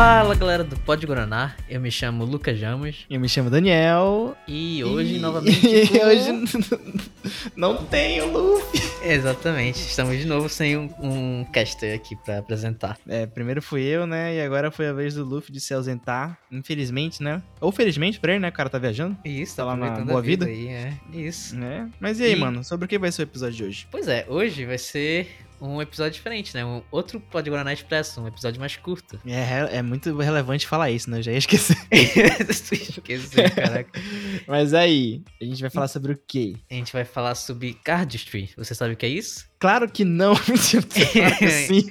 Fala galera do Pod Guaraná, eu me chamo Lucas Jamos Eu me chamo Daniel. e hoje E- novamente. E com- hoje não tem o Luffy. Exatamente, estamos de novo sem um, um caster aqui pra apresentar. É, primeiro fui eu, né? E agora foi a vez do Luffy de se ausentar. Infelizmente, né? Ou felizmente pra ele, né? O cara tá viajando. Isso, Tá lá na boa vida, vida? aí, é. Isso. Né? Mas e aí, E- mano? Sobre o que vai ser o episódio de hoje? Pois é, hoje vai ser um episódio diferente, né? Um outro Pod Guaraná Expresso, um episódio mais curto. É, re- é muito relevante falar isso, né? Eu já ia esquecer. Esqueci, caraca. Mas aí, a gente vai falar sobre o quê? A gente vai falar sobre Cardistry. Você sabe o que é isso? Claro que não. Mentira, claro que sim.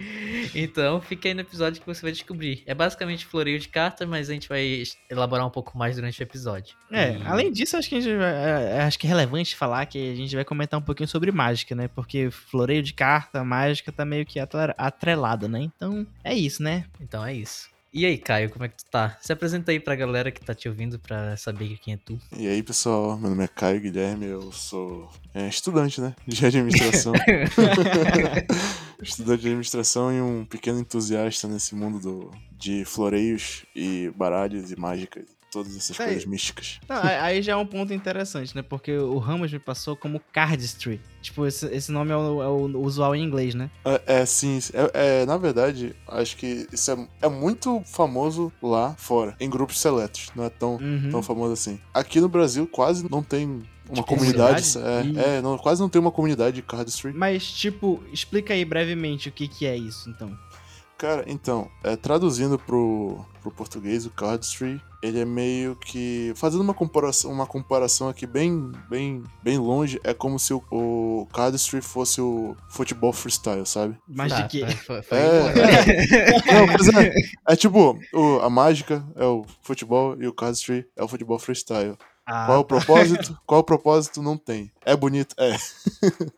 Então, fica aí no episódio que você vai descobrir. É basicamente floreio de cartas, mas a gente vai elaborar um pouco mais durante o episódio. É, E- além disso, acho que a gente vai, é, é, acho que é relevante falar que a gente vai comentar um pouquinho sobre mágica, né? Porque floreio de carta, mágica tá meio que atrelada, né? Então, é isso, né? Então é isso. E aí, Caio, como é que tu tá? Se apresenta aí pra galera que tá te ouvindo pra saber quem é tu. E aí, pessoal, meu nome é Caio Guilherme, eu sou é, estudante, né, de administração. estudante de administração e um pequeno entusiasta nesse mundo do, de floreios e baralhos e mágicas, todas essas Aí. coisas místicas. Não, aí já é um ponto interessante, né? Porque o Ramos me passou como Cardistry. Tipo, esse, esse nome é o, é o usual em inglês, né? É, é, sim, é, é, na verdade, acho que isso é, é muito famoso lá fora, em grupos seletos, não é tão, Uhum. tão famoso assim. Aqui no Brasil quase não tem uma Tipo, comunidade, comunidade? é, é, não, quase não tem uma comunidade de cardistry. Mas, tipo, explica aí brevemente o que, que é isso, então. Cara, então, é, traduzindo pro, pro português, o cardistry, ele é meio que fazendo uma comparação, uma comparação aqui bem, bem, bem longe, é como se o, o cardistry fosse o futebol freestyle, sabe? Mas Tá, de que. Foi, foi, foi É, né? Não, mas é, é tipo, o- a mágica é o futebol e o cardistry é o futebol freestyle. Ah, Qual é o propósito? Qual é o propósito? Não tem. É bonito? É.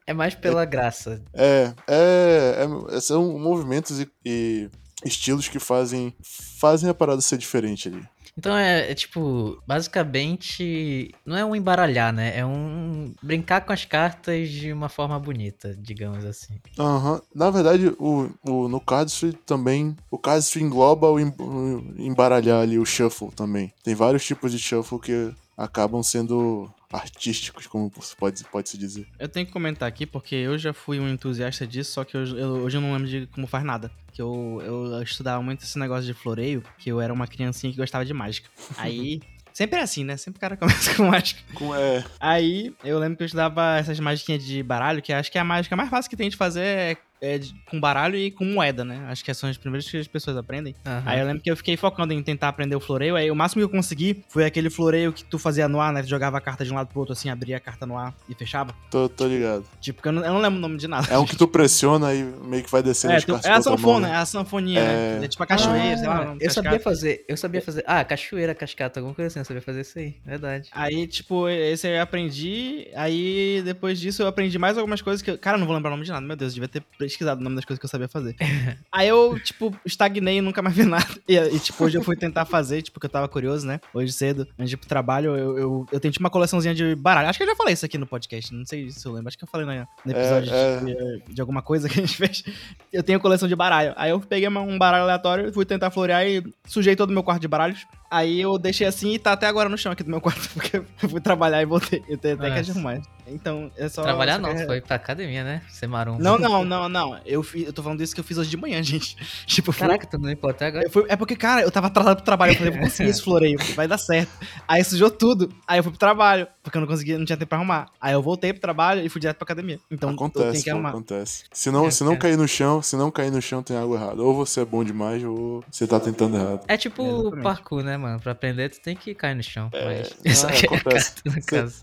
É mais pela graça. É, é, é- são movimentos e, e estilos que fazem, fazem a parada ser diferente ali. Então é, é tipo, basicamente, não é um embaralhar, né? É um brincar com as cartas de uma forma bonita, digamos assim. Aham. Na verdade, o, o, no cardistry também, o cardistry engloba o, em- o embaralhar ali, o shuffle também. Tem vários tipos de shuffle que acabam sendo artísticos, como pode, pode se dizer. Eu tenho que comentar aqui porque eu já fui um entusiasta disso, só que eu, eu- hoje eu não lembro de como faz nada. Que eu, eu estudava muito esse negócio de floreio, que eu era uma criancinha que gostava de mágica. Aí. Sempre é assim, né? Sempre o cara começa com mágica. Com, é, Aí eu lembro que eu estudava essas magiquinhas de baralho, que acho que é a mágica mais fácil que tem de fazer é, é de- com baralho e com moeda, né? Acho que são as primeiras que as pessoas aprendem. Aham. Aí eu lembro que eu fiquei focando em tentar aprender o floreio. Aí o máximo que eu consegui foi aquele floreio que tu fazia no ar, né? Tu jogava a carta de um lado pro outro, assim, abria a carta no ar e fechava. tô, tô ligado. Tipo, porque eu não, eu não lembro o nome de nada. É um que tu pressiona e meio que vai descendo É, as tu- cartas é a mão, sanfona, né? é a sanfoninha, né? É. É tipo a cachoeira, sei lá. Ah, eu sabia fazer, eu sabia fazer. Ah, cachoeira, cascata, alguma coisa assim, eu sabia fazer isso aí, verdade. Aí, tipo, esse aí eu aprendi. Aí, depois disso, eu aprendi mais algumas coisas que. eu- Cara, eu não vou lembrar o nome de nada. Meu Deus, eu devia ter pesquisado o nome das coisas que eu sabia fazer. aí eu, tipo, estagnei e nunca mais vi nada. E, e, tipo, hoje eu fui tentar fazer, tipo, porque eu tava curioso, né? Hoje cedo, antes de ir pro trabalho, eu, eu, eu tenho, tipo, uma coleçãozinha de baralho. Acho que eu já falei isso aqui no podcast. Não sei se eu lembro. Acho que eu falei no, no episódio É, De, de alguma coisa que a gente fez. Eu tenho coleção de baralho. Aí eu peguei uma- um baralho aleatório, fui tentar florear e sujei todo o meu quarto de baralhos. Aí eu deixei assim e tá até agora no chão aqui do meu quarto, porque eu fui trabalhar e voltei. Eu tenho até que Nossa. arrumar. Então, é só. Trabalhar só não, que- tu foi pra academia, né? Ser maromba. Não, não, não, não. Eu, fi- eu tô falando isso que eu fiz hoje de manhã, gente. Tipo, eu fui- Caraca, tu não limpou até agora? eu fui- é porque, cara, eu tava atrasado pro trabalho. Eu falei, vou conseguir esse floreio, vai dar certo. Aí sujou tudo. Aí eu fui pro trabalho, porque eu não conseguia, não tinha tempo pra arrumar. Aí eu voltei pro trabalho e fui direto pra academia. Então eu tenho Acontece, que arrumar. acontece. Se não, É, se não é. cair no chão, se não cair no chão, tem algo errado. Ou você é bom demais, ou você tá tentando errado. É tipo parkour, né, mano? Pra aprender, tu tem que cair no chão. É, mas ah, que é acontece.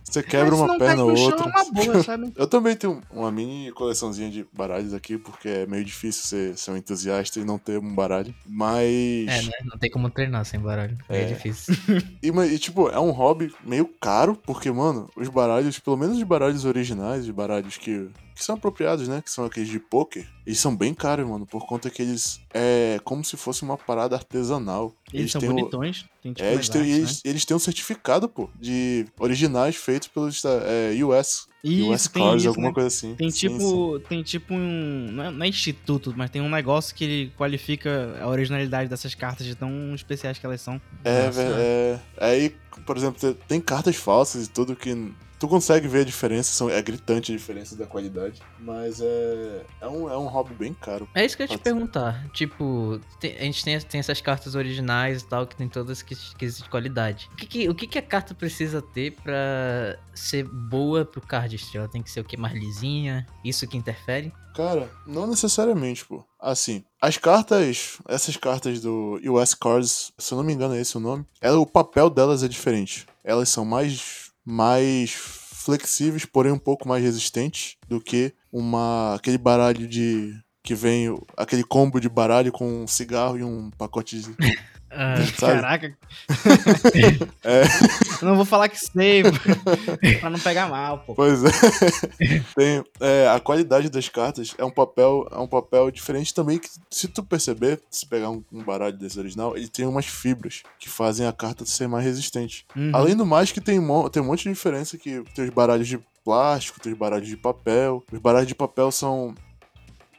Você quebra Mas se uma perna ou no chão, outra. É uma boa, sabe? Eu também tenho uma mini coleçãozinha de baralhos aqui, porque é meio difícil ser, ser um entusiasta e não ter um baralho. Mas. É, né? Não tem como treinar sem baralho. É, É. difícil. E, ma- e, tipo, é um hobby meio caro, porque, mano, os baralhos, pelo menos os baralhos originais, os baralhos que, que são apropriados, né? Que são aqueles de poker. Eles são bem caros, mano, por conta que eles é como se fosse uma parada artesanal. Eles, são têm o- bonitões. Tem tipo É, eles têm, artes, né? eles, eles têm um certificado, pô, de originais feitos pelos é, US. US Isso, tem Cars, isso, alguma né? coisa assim. Tem Sim, sim. tipo, tem tipo um. Não é, não é instituto, mas tem um negócio que ele qualifica a originalidade dessas cartas de tão especiais que elas são. É, Nossa. vé- é. Aí, por exemplo, tem cartas falsas e tudo que. Tu consegue ver a diferença, são, é gritante a diferença da qualidade. Mas é. É um, é um hobby bem caro. É isso que eu ia te ser. perguntar. Tipo, tem- a gente tem, tem essas cartas originais e tal, que tem todas que, que de qualidade. O, que, que- o que, que a carta precisa ter pra ser boa pro cardistry? Ela tem que ser o que? Mais lisinha? Isso que interfere? Cara, não necessariamente, pô. Assim, as cartas, essas cartas do US Cards, se eu não me engano é esse o nome, ela, o papel delas é diferente. Elas são mais, mais flexíveis, porém um pouco mais resistentes do que uma aquele baralho de que vem aquele combo de baralho com um cigarro e um pacote de Ah? Caraca. É. Eu não vou falar que sei, pra não pegar mal, pô. Pois é. Tem, é, a qualidade das cartas é um papel, é um papel diferente também que, se tu perceber, se pegar um, um baralho desse original, ele tem umas fibras que fazem a carta ser mais resistente. Uhum. Além do mais que tem, mo- tem um monte de diferença que tem os baralhos de plástico, tem os baralhos de papel. Os baralhos de papel são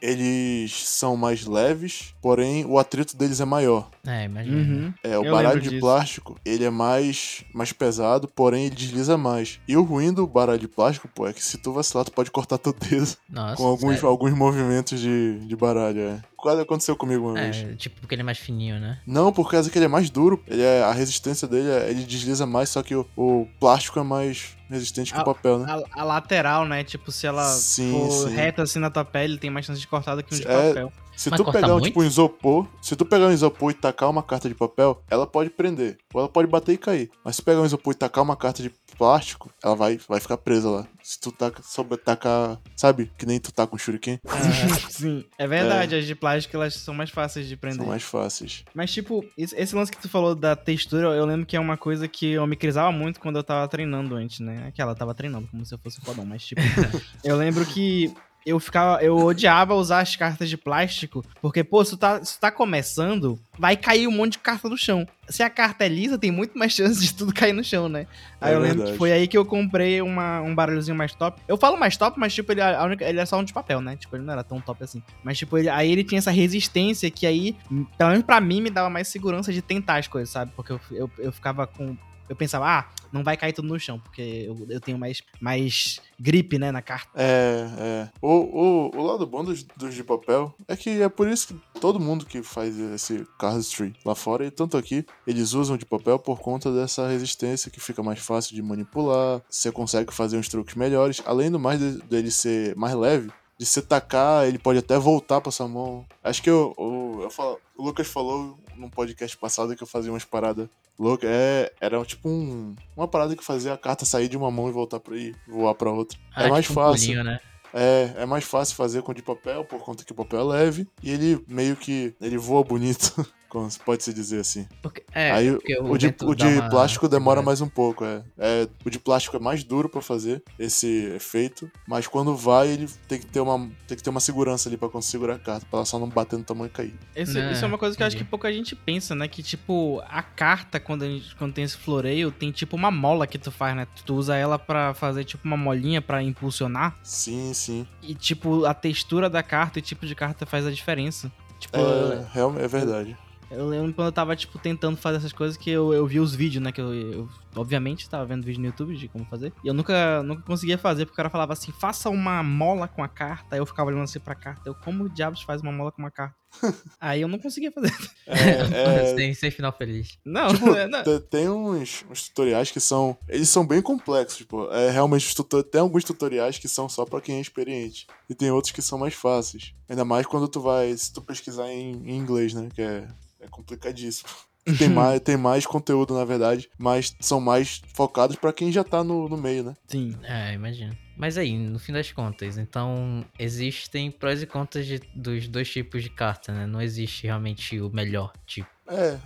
eles são mais leves, porém o atrito deles é maior. é, imagina. Uhum. É, o Eu baralho de disso. plástico, ele é mais, mais pesado, porém ele desliza mais. E o ruim do baralho de plástico, pô, é que se tu vacilar, tu pode cortar teu dedo Nossa. com alguns, sério? alguns movimentos de, de baralho, é. Quase aconteceu comigo uma vez. É, tipo, porque ele é mais fininho, né? Não, por causa que ele é mais duro, ele é, a resistência dele, é- ele desliza mais, só que o, o plástico é mais resistente Ah, o papel, né? A, a lateral, né? Tipo, se ela Sim, for sim. reta assim na tua pele, tem mais chance de cortar do que um de É, papel. Se Mas tu pegar um, muito? tipo um isopor, se tu pegar um isopor e tacar uma carta de papel, ela pode prender. Ou ela pode bater e cair. Mas se pegar um isopor e tacar uma carta de plástico, ela vai, vai ficar presa lá. Se tu taca, sobre tacar, sabe? Que nem tu tá com shuriken, Sim, é verdade. As de plástico, elas são mais fáceis de prender. são mais fáceis. Mas, tipo, esse lance que tu falou da textura, eu lembro que é uma coisa que eu me crisava muito quando eu tava treinando antes, né? Aquela, eu tava treinando como se eu fosse fodão, mas, tipo, eu lembro que eu ficava, eu odiava usar as cartas de plástico, porque, pô, se tu tá, se tu tá começando, vai cair um monte de carta no chão. Se a carta é lisa, tem muito mais chance de tudo cair no chão, né? Aí É eu lembro verdade. que foi aí que eu comprei uma, um barulhozinho mais top. Eu falo mais top, mas, tipo, ele, a única, ele era só um de papel, né? Tipo, ele não era tão top assim. Mas, tipo, ele- aí ele tinha essa resistência que aí, pelo menos pra mim, me dava mais segurança de tentar as coisas, sabe? Porque eu, eu, eu ficava com. Eu pensava, ah, não vai cair tudo no chão, porque eu, eu tenho mais, mais grip, né, na carta. É, é. O, o, o lado bom dos, dos de papel é que é por isso que todo mundo que faz esse cardistry lá fora e tanto aqui, eles usam de papel por conta dessa resistência que fica mais fácil de manipular, você consegue fazer uns truques melhores, além do mais de- dele ser mais leve, de você tacar, ele pode até voltar pra sua mão. Acho que eu, o, eu falo- o Lucas falou num podcast passado que eu fazia umas paradas loucas. É, era tipo um, uma parada que fazia a carta sair de uma mão e voltar pra ir, voar pra outra. Ah, é mais tipo um fácil. pulinho, né? É, é mais fácil fazer com de papel, por conta que o papel é leve, e ele meio que. ele voa bonito, como se pode se dizer assim. Porque, é, Aí porque o de, vento o de uma plástico demora mais um pouco, é. é. O de plástico é mais duro pra fazer esse efeito, mas quando vai, ele tem que ter uma, tem que ter uma segurança ali pra conseguir segurar a carta, pra ela só não bater no tamanho e cair. Esse- Né, isso é uma coisa que eu acho que pouca gente pensa, né? Que, tipo, a carta, quando, a gente- quando tem esse floreio, tem tipo uma mola que tu faz, né? Tu usa ela pra fazer, tipo, uma molinha pra impulsionar. Sim, sim. E, tipo, a textura da carta e tipo de carta faz a diferença. Tipo, É, real- é verdade. Eu lembro quando eu tava, tipo, tentando fazer essas coisas que eu, eu vi os vídeos, né? Que eu, eu, obviamente, tava vendo vídeo no YouTube de como fazer. E eu nunca, nunca conseguia fazer, porque o cara falava assim, faça uma mola com a carta. Aí eu ficava olhando assim pra carta. Eu, como diabos faz uma mola com uma carta? Aí eu não conseguia fazer. É, é, sem, sem final feliz. Não, Tipo, não. te- tem uns, uns tutoriais que são. Eles são bem complexos, tipo. É realmente os tuto- tem alguns tutoriais que são só pra quem é experiente. E tem outros que são mais fáceis. Ainda mais quando tu vai. Se tu pesquisar em, em inglês, né? Que é complicadíssimo. Tem mais, tem mais conteúdo, na verdade, mas são mais focados pra quem já tá no, no meio, né? Sim. É, imagino. Mas aí, no fim das contas, então existem prós e contras de- dos dois tipos de carta, né? Não existe realmente o melhor tipo. É,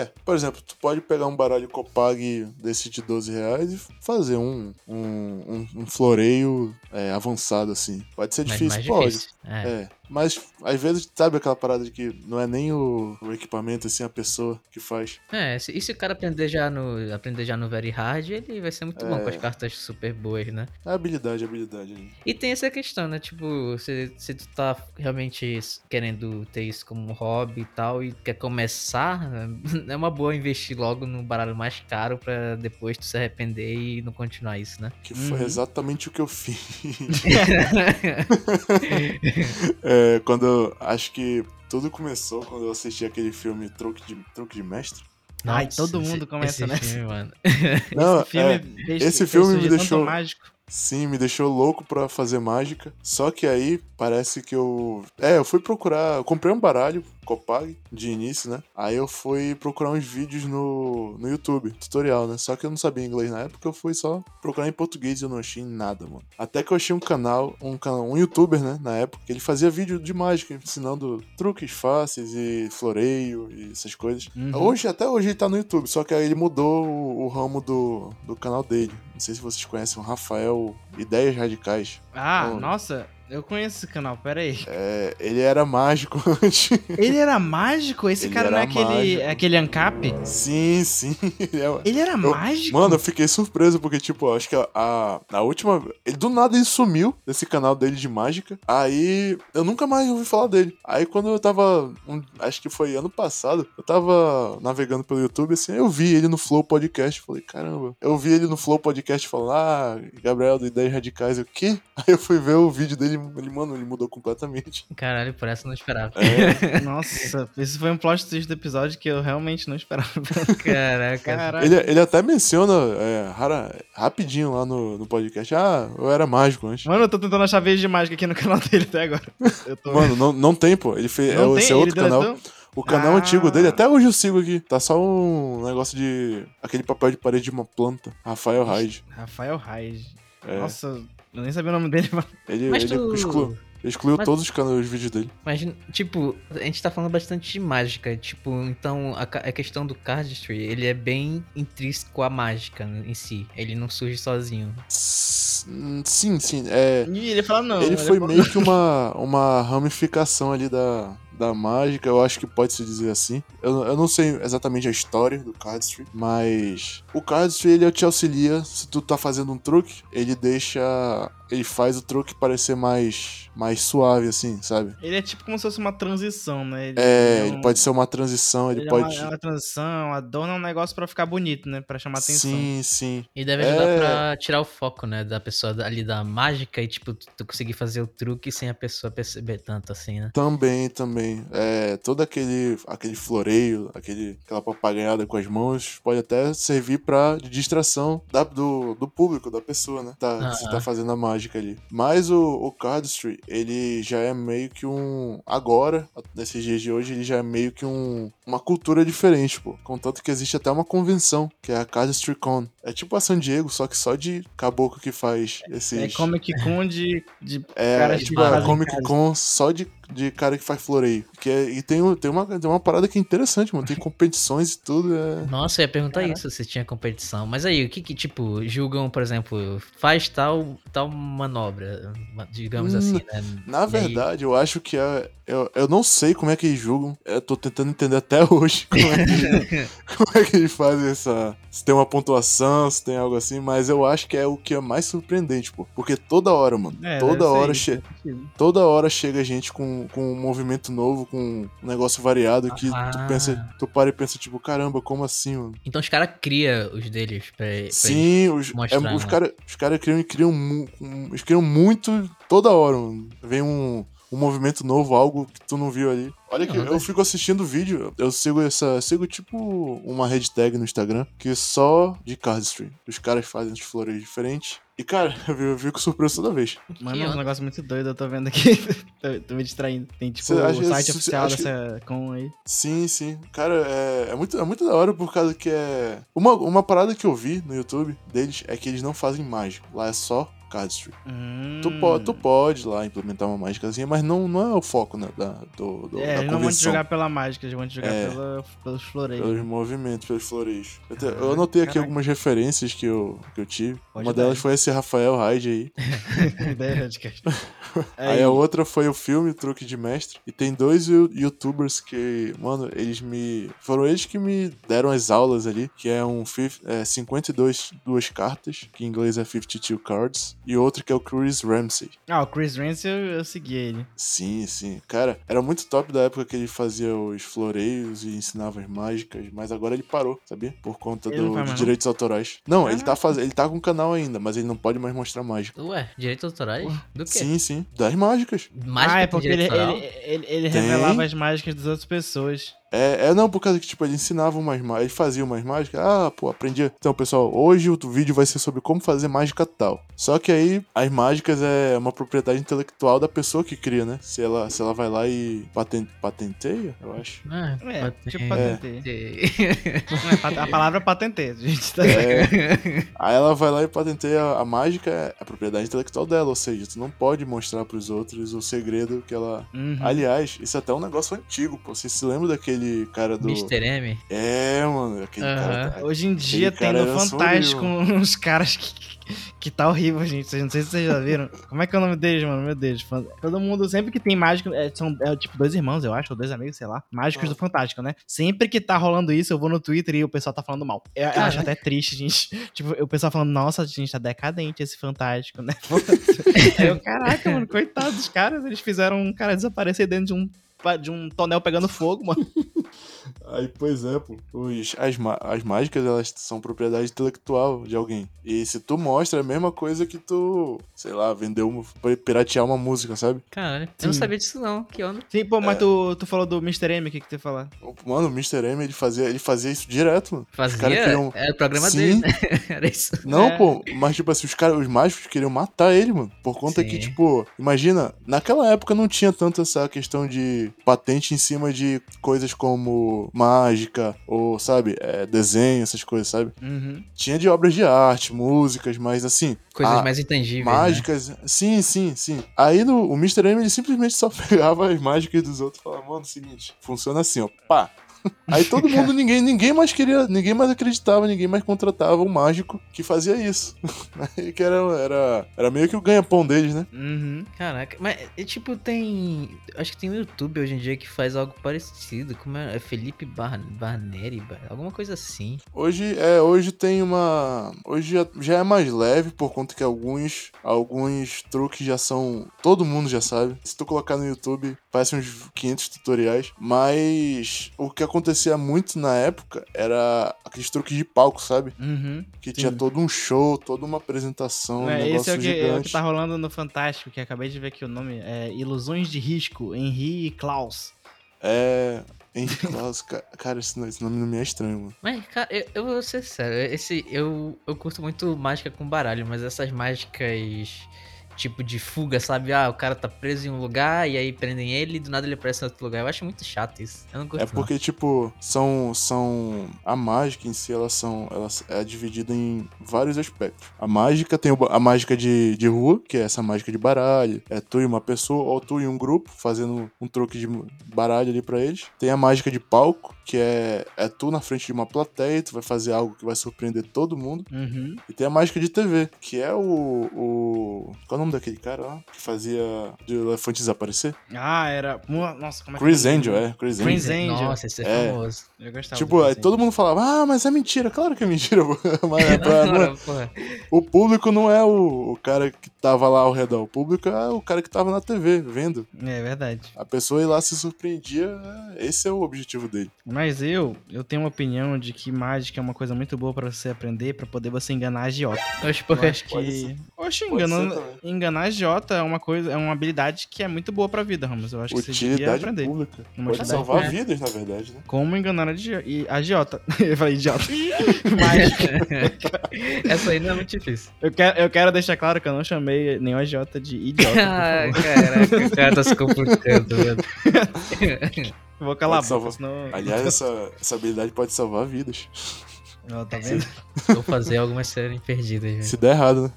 é, por exemplo, tu pode pegar um baralho Copag desse de 12 reais e fazer um, um, um, um floreio é, avançado, assim. Pode ser Mas difícil, mais pode. difícil. É. É, mas às vezes, sabe aquela parada de que não é nem o, o equipamento, assim, a pessoa que faz. É, se- e se o cara aprender já no, aprender já no Very Hard, ele vai ser muito bom com as É. cartas super boas, né? É habilidade, habilidade ali. E tem essa questão, né? Tipo, se, se tu tá realmente querendo ter isso como hobby e tal, e quer começar, é uma boa investir logo no baralho mais caro pra depois tu se arrepender e não continuar isso, né? Que foi Uhum. exatamente o que eu fiz. É, quando eu, acho que tudo começou quando eu assisti aquele filme Truque de, Truque de Mestre. Ai, Nossa, todo mundo esse- começa esse nessa. filme, mano. Não, esse filme, é, fez- esse fez filme me deixou- mágico. Sim, me deixou louco pra fazer mágica. Só que aí parece que eu. É, eu fui procurar. Eu comprei um baralho, Copag, de início, né? Aí eu fui procurar uns vídeos no, no YouTube, tutorial, né? Só que eu não sabia inglês na época, eu fui só procurar em português e eu não achei nada, mano. Até que eu achei um canal, um, canal, um youtuber, né? Na época, que ele fazia vídeo de mágica, ensinando truques fáceis e floreio e essas coisas. Uhum. Hoje, até hoje ele tá no YouTube, só que aí ele mudou o, o ramo do, do canal dele. Não sei se vocês conhecem o Rafael Ideias Radicais. Ah, Oh. nossa, eu conheço esse canal, pera aí. É, ele era mágico antes. Ele era mágico? Esse Ele cara não é aquele, mágico. aquele ANCAP? sim, sim. Ele é- Ele era Eu- mágico? Mano, eu fiquei surpreso, porque, tipo, acho que a, a, a última. Ele do nada ele sumiu desse canal dele de mágica. Aí eu nunca mais ouvi falar dele. Aí quando eu tava. um- acho que foi ano passado, eu tava navegando pelo YouTube, assim, eu vi ele no Flow Podcast. Falei, caramba. Eu vi ele no Flow Podcast falando, ah, Gabriel do Ideias Radicais. O quê? Aí eu fui ver o vídeo dele, ele, mano, ele mudou completamente. Caralho, por essa eu não esperava. É, Nossa, esse foi um plot twist do episódio que eu realmente não esperava. Caraca. Caralho. ele, ele até menciona é, rara- rapidinho lá no, no podcast. Ah, eu era mágico antes. Mano, eu tô tentando achar vídeo de mágica aqui no canal dele até agora. Eu tô... Mano, não, não tem, pô. Ele fez. não é, tem, esse é outro ele canal. deletou? O canal Ah. antigo dele, até hoje eu sigo aqui. Tá só um negócio de. aquele papel de parede de uma planta. Rafael Hyde. Rafael Reis. É. Nossa, eu nem sabia o nome dele, mano. Ele, Mas ele tu... excluiu, ele excluiu Mas- todos os, canais, os vídeos dele. Mas, tipo, a gente tá falando bastante de mágica. Tipo, então a, a questão do cardistry, ele é bem intrínseco à mágica em si. Ele não surge sozinho. S- Sim, sim. É, Ih, ele fala não. ele foi falou- meio que uma, uma ramificação ali da, da mágica, eu acho que pode se dizer assim. Eu, eu não sei exatamente a história do cardistry, mas o cardistry ele te auxilia se tu tá fazendo um truque, ele deixa, ele faz o truque parecer mais mais suave assim, sabe? Ele é tipo como se fosse uma transição, né? Ele É, um- ele pode ser uma transição, ele, ele pode É, uma, é uma transição, adorna um negócio pra ficar bonito, né? Pra chamar atenção. Sim, sim. E deve ajudar É. pra tirar o foco, né, da pessoa ali da mágica e, tipo, tu, conseguir fazer o truque sem a pessoa perceber tanto assim, né? Também, também. É, todo aquele, aquele floreio, aquele, aquela papagaiada com as mãos, pode até servir pra de distração da- do, do público, da pessoa, né? Tá, que você Aham. tá fazendo a mágica ali. Mas o, o Cardistry, ele já é meio que um. Agora, nesses dias de hoje, ele já é meio que um, uma cultura diferente, pô. Contanto que existe até uma convenção, que é a Cardistry Con. É tipo a San Diego, só que só de caboclo que faz esses. É Comic Con de, de É, caras tipo, fazem Comic casa. Con só de, de cara que faz floreio. Que é- e tem, um- tem, uma, tem uma parada que é interessante, mano. Tem competições e tudo. É... Nossa, eu ia perguntar Cara. isso, se tinha competição. Mas aí, o que que, tipo, julgam, por exemplo, faz tal, tal manobra, ma- digamos Hum, assim, né? Na E aí- verdade, eu acho que é. Eu, eu não sei como é que eles julgam. Eu tô tentando entender até hoje como é que, como é que eles fazem essa. Se tem uma pontuação, se tem algo assim, mas eu acho que é o que é mais surpreendente, pô. Porque toda hora, mano. É, toda hora isso, che- faz sentido. Toda hora chega gente com, com um movimento novo, com um negócio variado que tu Ah. pensa, tu para e pensa, tipo, caramba, como assim, mano? Então os caras criam os deles pra, pra. Sim, os, mostrar, é, os né? caras os cara criam e criam, eles criam muito toda hora, mano. Vem um, um movimento novo, algo que tu não viu ali. Olha que eu fico assistindo vídeo, eu sigo essa, sigo tipo uma hashtag no Instagram que é só de cardistry. Os caras fazem os floreios diferentes. E cara, eu fico- eu fico surpreso toda vez. Mano, é um negócio muito doido, eu tô vendo aqui. tô, tô me distraindo. Tem tipo o acha- site cê- oficial acha que- dessa com aí. Sim, sim. Cara, é, é, muito, é muito da hora por causa que é. Uma, uma parada que eu vi no YouTube deles é que eles não fazem mágica. Lá é só Cardistry. Hum. Tu, po tu pode lá implementar uma mágicazinha, mas não, não é o foco né, da, do, do, É, da eles não vão te jogar pela mágica, eles vão te jogar É. pela, pelos floreios. Pelos movimentos, pelos floreios. Eu, te- eu Caraca, anotei aqui caraca. algumas referências que eu, que eu tive. Pode uma dar, delas foi esse Rafael Hyde aí. Cast. Aí a outra foi o filme Truque de Mestre. E tem dois you- youtubers que, mano, eles me. Foram eles que me deram as aulas ali. Que é um é, 52 duas cartas, que em inglês é 52 cards. E outro que é o Chris Ramsey. Ah, o Chris Rance eu, eu segui ele. Sim, sim. Cara, era muito top da época que ele fazia os floreios e ensinava as mágicas, mas agora ele parou, sabia? Por conta do, mais, direitos autorais. Não, ele tá, faz... ele tá com o canal ainda, mas ele não pode mais mostrar mágica. Ué, direitos autorais? Do quê? Sim, sim. Das mágicas. Mágica ah, é tem porque ele, ele, ele, ele Tem. revelava as mágicas das outras pessoas. É, é não, por causa que, tipo, ele ensinava umas mágicas, ele fazia umas mágicas, ah, pô, aprendi. Então, pessoal, hoje o vídeo vai ser sobre como fazer mágica tal. Só que aí, as mágicas é uma propriedade intelectual da pessoa que cria, né? Se ela, se ela vai lá e paten- patenteia, eu acho. Ah, É, pode- tipo é. patenteia. É pat- a palavra é patenteia, gente. Tá É, aí ela vai lá e patenteia a mágica, é a propriedade intelectual dela, ou seja, tu não pode mostrar pros outros o segredo que ela. Uhum. Aliás, isso é até um negócio antigo, pô. Vocês se lembram daquele cara do. Mr. M? É, mano, aquele Aham. cara. Hoje em dia tem no Fantástico sombrio. uns caras que, que tá horrível, gente. Vocês- Não sei se vocês já viram. Como é que é o nome deles, mano? Meu Deus. Todo mundo, sempre que tem mágico, é, são é, tipo dois irmãos, eu acho, ou dois amigos, sei lá. Mágicos Ah. do Fantástico, né? Sempre que tá rolando isso, eu vou no Twitter e o pessoal tá falando mal. Eu, eu acho até triste, gente. Tipo, o pessoal falando, nossa, gente, tá decadente esse Fantástico, né? Aí eu, caraca, mano, coitado dos caras. Eles fizeram um cara desaparecer dentro de um, de um tonel pegando fogo, mano. Aí, pois é, pô. Os, as, as mágicas, elas são propriedade intelectual de alguém. E se tu mostra, é a mesma coisa que tu, sei lá, vender uma. piratear uma música, sabe? Caralho, eu não sabia disso não, que onda. Sim, pô, É. mas tu, tu falou do Mr. M, o que que tu ia falar? Mano, o Mr. M, ele fazia, ele fazia isso direto, mano. Fazia, caras queriam- era o programa Sim. dele, né? Era isso. Não, É. pô, mas tipo assim, os caras, os mágicos queriam matar ele, mano. Por conta Sim. que, tipo, imagina, naquela época não tinha tanto essa questão de patente em cima de coisas como mágica, ou, sabe, é, desenho, essas coisas, sabe? Uhum. Tinha de obras de arte, músicas, mas assim. Coisas a- mais intangíveis, né? Mágicas, sim, sim, sim. Aí no, o Mr. M ele simplesmente só pegava as mágicas dos outros e falava, mano, seguinte, funciona assim, ó, pá. Aí todo mundo, ninguém, ninguém mais queria, ninguém mais acreditava, ninguém mais contratava um mágico que fazia isso. Aí que era, era, era meio que o ganha-pão deles, né? Uhum. Caraca, mas é, tipo tem. Acho que tem um YouTube hoje em dia que faz algo parecido. Como é? é Felipe Bar Barneri, Bar- alguma coisa assim. Hoje é, hoje tem uma, hoje já, já é mais leve por conta que alguns, alguns truques já são, todo mundo já sabe. Se tu colocar no YouTube, parece uns 500 tutoriais, mas o que acontecia muito na época era aqueles truques de palco, sabe? Uhum. Que Sim. tinha todo um show, toda uma apresentação, um É, negócio esse é o, que, é o gigante. que tá rolando no Fantástico, que acabei de ver aqui o nome. É Ilusões de Risco, Henri e Klaus. É. Henrique Claus, ca- cara, esse nome, esse nome não me é estranho, mano. Mas, cara, eu, eu vou ser sério, esse, eu, eu curto muito mágica com baralho, mas essas mágicas tipo de fuga, sabe? Ah, o cara tá preso em um lugar e aí prendem ele e do nada ele aparece em outro lugar. Eu acho muito chato isso. Eu não curto É porque, tipo, são. são A mágica em si, elas são. Ela é dividida em vários aspectos. A mágica tem a mágica de, de rua, que é essa mágica de baralho. É tu e uma pessoa, ou tu e um grupo, fazendo um truque de baralho ali pra eles. Tem a mágica de palco, que é, é tu na frente de uma plateia, tu vai fazer algo que vai surpreender todo mundo. Uhum. E tem a mágica de TV, que é o. o qual é o nome daquele cara lá? Que fazia de elefante desaparecer? Ah, era. Nossa, como é que Chris é o nome Angel, é. Chris Chris Angel. Angel. Nossa, esse é, É. famoso. Eu gostava Tipo, aí todo mundo falava, ah, mas é mentira. Claro que é mentira. Mas é pra- não é- o público não é o, o cara que tava lá ao redor. O público é o cara que tava na TV, vendo. É verdade. A pessoa ir lá se surpreendia. é, Esse é o objetivo dele. Mas eu, eu tenho uma opinião de que mágica é uma coisa muito boa pra você aprender, pra poder você enganar a agiota. Eu acho Pode que. ser. Oxe, enganando, enganar a agiota é uma coisa, é uma habilidade que é muito boa pra vida, Ramos. Eu acho que você devia Utilidade aprender. pública. Uma Pode utilidade salvar pública. vidas, na verdade, né? Como enganar a agi- e- a agiota. eu falei idiota. Mágica. Essa aí não é muito difícil. Eu quero, eu quero deixar claro que eu não chamei nenhum agiota de idiota. ah, caraca, o cara tá se complicando, mano. Vou calar a Pode boca, salvar. senão. Aliás, essa, essa habilidade pode salvar vidas. Ó, tá vendo? Vou fazer algumas serem perdidas. Se der errado, né?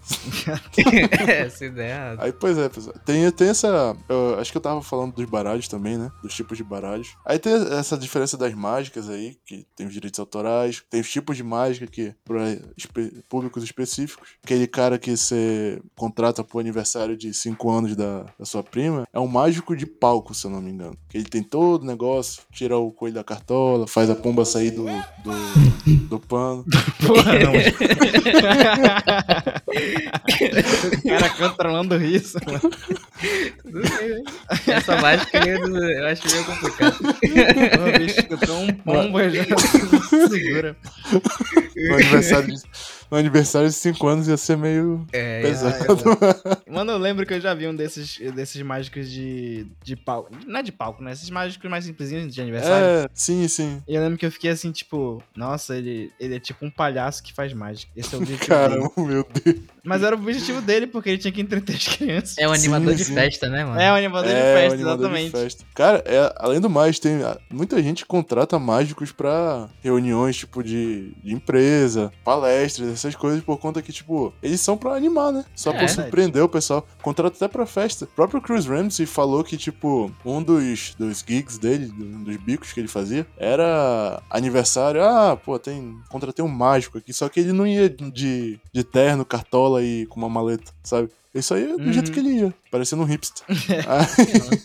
é, se der errado. Aí, pois é, pessoal. Tem, tem essa. eu acho que eu tava falando dos baralhos também, né? Dos tipos de baralhos. Aí tem essa diferença das mágicas aí, que tem os direitos autorais, tem os tipos de mágica que para espe- públicos específicos. Aquele cara que você contrata pro aniversário de 5 anos da, da sua prima é um mágico de palco, se eu não me engano. Que ele tem todo o negócio, tira o coelho da cartola, faz a pomba sair do, do, do pano. Porra, não. o cara controlando o riso, mano. Essa mágica aí eu, eu acho meio complicado. O bicho escutou um pombo já se segura. No aniversário de, no aniversário de 5 anos ia ser meio É, pesado. Mano, eu lembro que eu já vi um desses, desses mágicos de, de palco. Não é de palco, né? Esses mágicos mais simplesinhos de aniversário. É, sim, sim. E eu lembro que eu fiquei assim, tipo, nossa, ele, ele é tipo um palhaço que faz mágica. Esse é o objetivo dele. Caramba, meu Deus. Mas era o objetivo dele, porque ele tinha que entreter as crianças. é um animador Sim, de sim. festa, né, mano? É, o animador de É, o festa, animador de exatamente. festa. Cara, é, além do mais, tem ah, muita gente contrata mágicos pra reuniões, tipo, de, de empresa, palestras, essas coisas, por conta que, tipo, eles são pra animar, né? Só É, pra verdade. surpreender o pessoal. Contrata até pra festa. O próprio Chris Ramsey falou que, tipo, um dos, dos gigs dele, do- dos bicos que ele fazia, era aniversário. Ah, pô, tem. Contratei um mágico aqui. Só que ele não ia de, de terno, cartola e com uma maleta, sabe? Isso aí é do Uhum. jeito que ele ia, parecendo um hipster. Aí,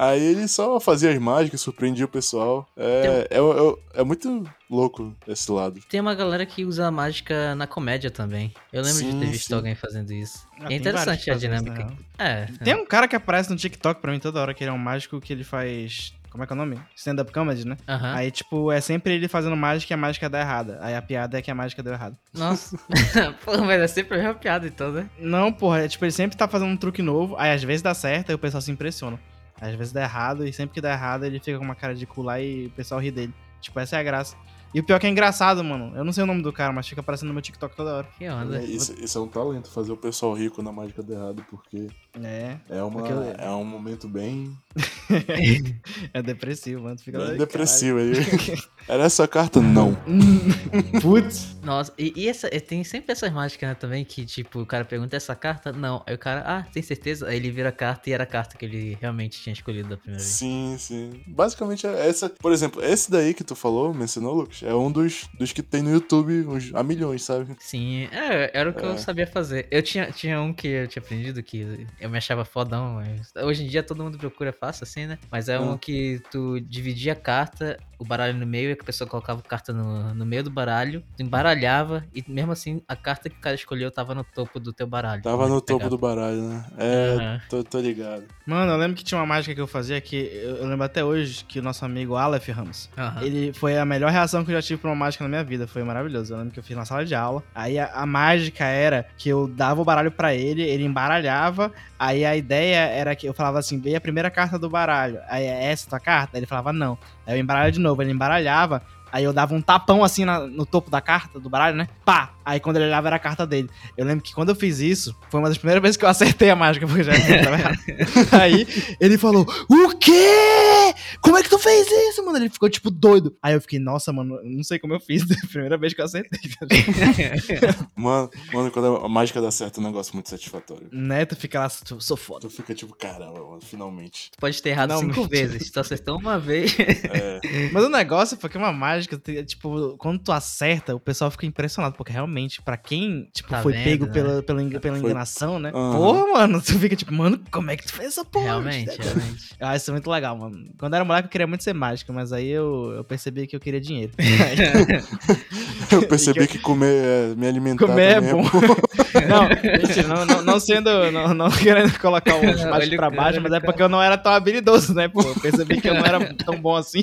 aí ele só fazia as mágicas, surpreendia o pessoal. É, é, é, é muito louco esse lado. Tem uma galera que usa a mágica na comédia também. Eu lembro de Sim, ter visto sim. alguém fazendo isso. Ah, é interessante a dinâmica. real. É. Tem um cara que aparece no TikTok pra mim toda hora, que ele é um mágico que ele faz. Como é que é o nome? Stand-up comedy, né? Aham. Aí, tipo, é sempre ele fazendo mágica e a mágica dá errada. Aí a piada é que a mágica deu errado. Nossa. Pô, mas é sempre a mesma piada então, né? Não, porra, é tipo, ele sempre tá fazendo um truque novo, aí às vezes dá certo, aí o pessoal se impressiona. Às vezes dá errado, e sempre que dá errado, ele fica com uma cara de cu lá e o pessoal ri dele. Tipo, essa é a graça. E o pior é que é engraçado, mano. Eu não sei o nome do cara, mas fica aparecendo no meu TikTok toda hora. Que onda. Isso, isso é um talento, fazer o pessoal rico na mágica do errado, porque É, é, uma, eu- é um momento bem, é depressivo, mano. Tu Fica lá, depressivo. Aí. Era essa carta? Não. Putz. Nossa, e, e essa, tem sempre essas mágicas, né, também, que tipo, o cara pergunta essa carta? Não. Aí o cara, ah, tem certeza? Aí ele vira a carta e era a carta que ele realmente tinha escolhido da primeira vez. Sim, sim. Basicamente é essa. Por exemplo, esse daí que tu falou, mencionou, Lucas, é um dos, dos que tem no YouTube uns, há milhões, sabe? Sim, é, era o que É. eu sabia fazer. Eu tinha, tinha um que eu tinha aprendido que eu me achava fodão, mas hoje em dia todo mundo procura fácil assim, né? Mas é um que tu dividia a carta, o baralho no meio, e a pessoa colocava a carta no, no meio do baralho, tu embaralhava, e mesmo assim a carta que o cara escolheu tava no topo do teu baralho. Tava no topo do baralho, né? É, Aham. tô, tô ligado. Mano, eu lembro que tinha uma mágica que eu fazia que eu, lembro até hoje que o nosso amigo Aleph Ramos, Aham. ele foi a melhor reação que eu já tive pra uma mágica na minha vida. Foi maravilhoso. Eu lembro que eu fiz na sala de aula. Aí a, a mágica era que eu dava o baralho pra ele, ele embaralhava. Aí a ideia era que eu falava assim: veio a primeira carta do baralho. Aí é essa tua carta? Aí ele falava não. Aí eu embaralhava de novo. Ele embaralhava. Aí eu dava um tapão assim na- no topo da carta, do baralho, né? Pá! Aí quando ele olhava era a carta dele. Eu lembro que quando eu fiz isso, foi uma das primeiras vezes que eu acertei a mágica, porque já tava errado. Aí ele falou: O quê? Como é que tu fez isso, mano? Ele ficou tipo doido. Aí eu fiquei, nossa, mano, eu não sei como eu fiz. Primeira vez que eu acertei. Mano, mano, quando a mágica dá certo, é um negócio muito satisfatório. né? Tu fica lá, tu, sou foda. Tu fica tipo, caramba, mano, finalmente. Tu pode ter errado Não, cinco vezes. Tu acertou uma vez. É, Mas o negócio foi que uma mágica, te- tipo, quando tu acerta, o pessoal fica impressionado, porque realmente, pra quem, tipo, Tá foi vendo, pego né? pela, pela, pela Foi- enganação, né? Aham. Porra, mano, tu fica tipo, mano, como é que tu fez essa porra? realmente, realmente. Ah, isso é muito legal, mano. Quando eu era moleque, eu queria muito ser mágica, mas aí eu, eu percebi que eu queria dinheiro. eu percebi que comer, é, me alimentar Comer é também bom. não, mentira, não, não, não sendo. Não, não querendo colocar o pra cara, baixo, mas é porque eu não era tão habilidoso, né, pô? Eu percebi que eu não era tão bom assim.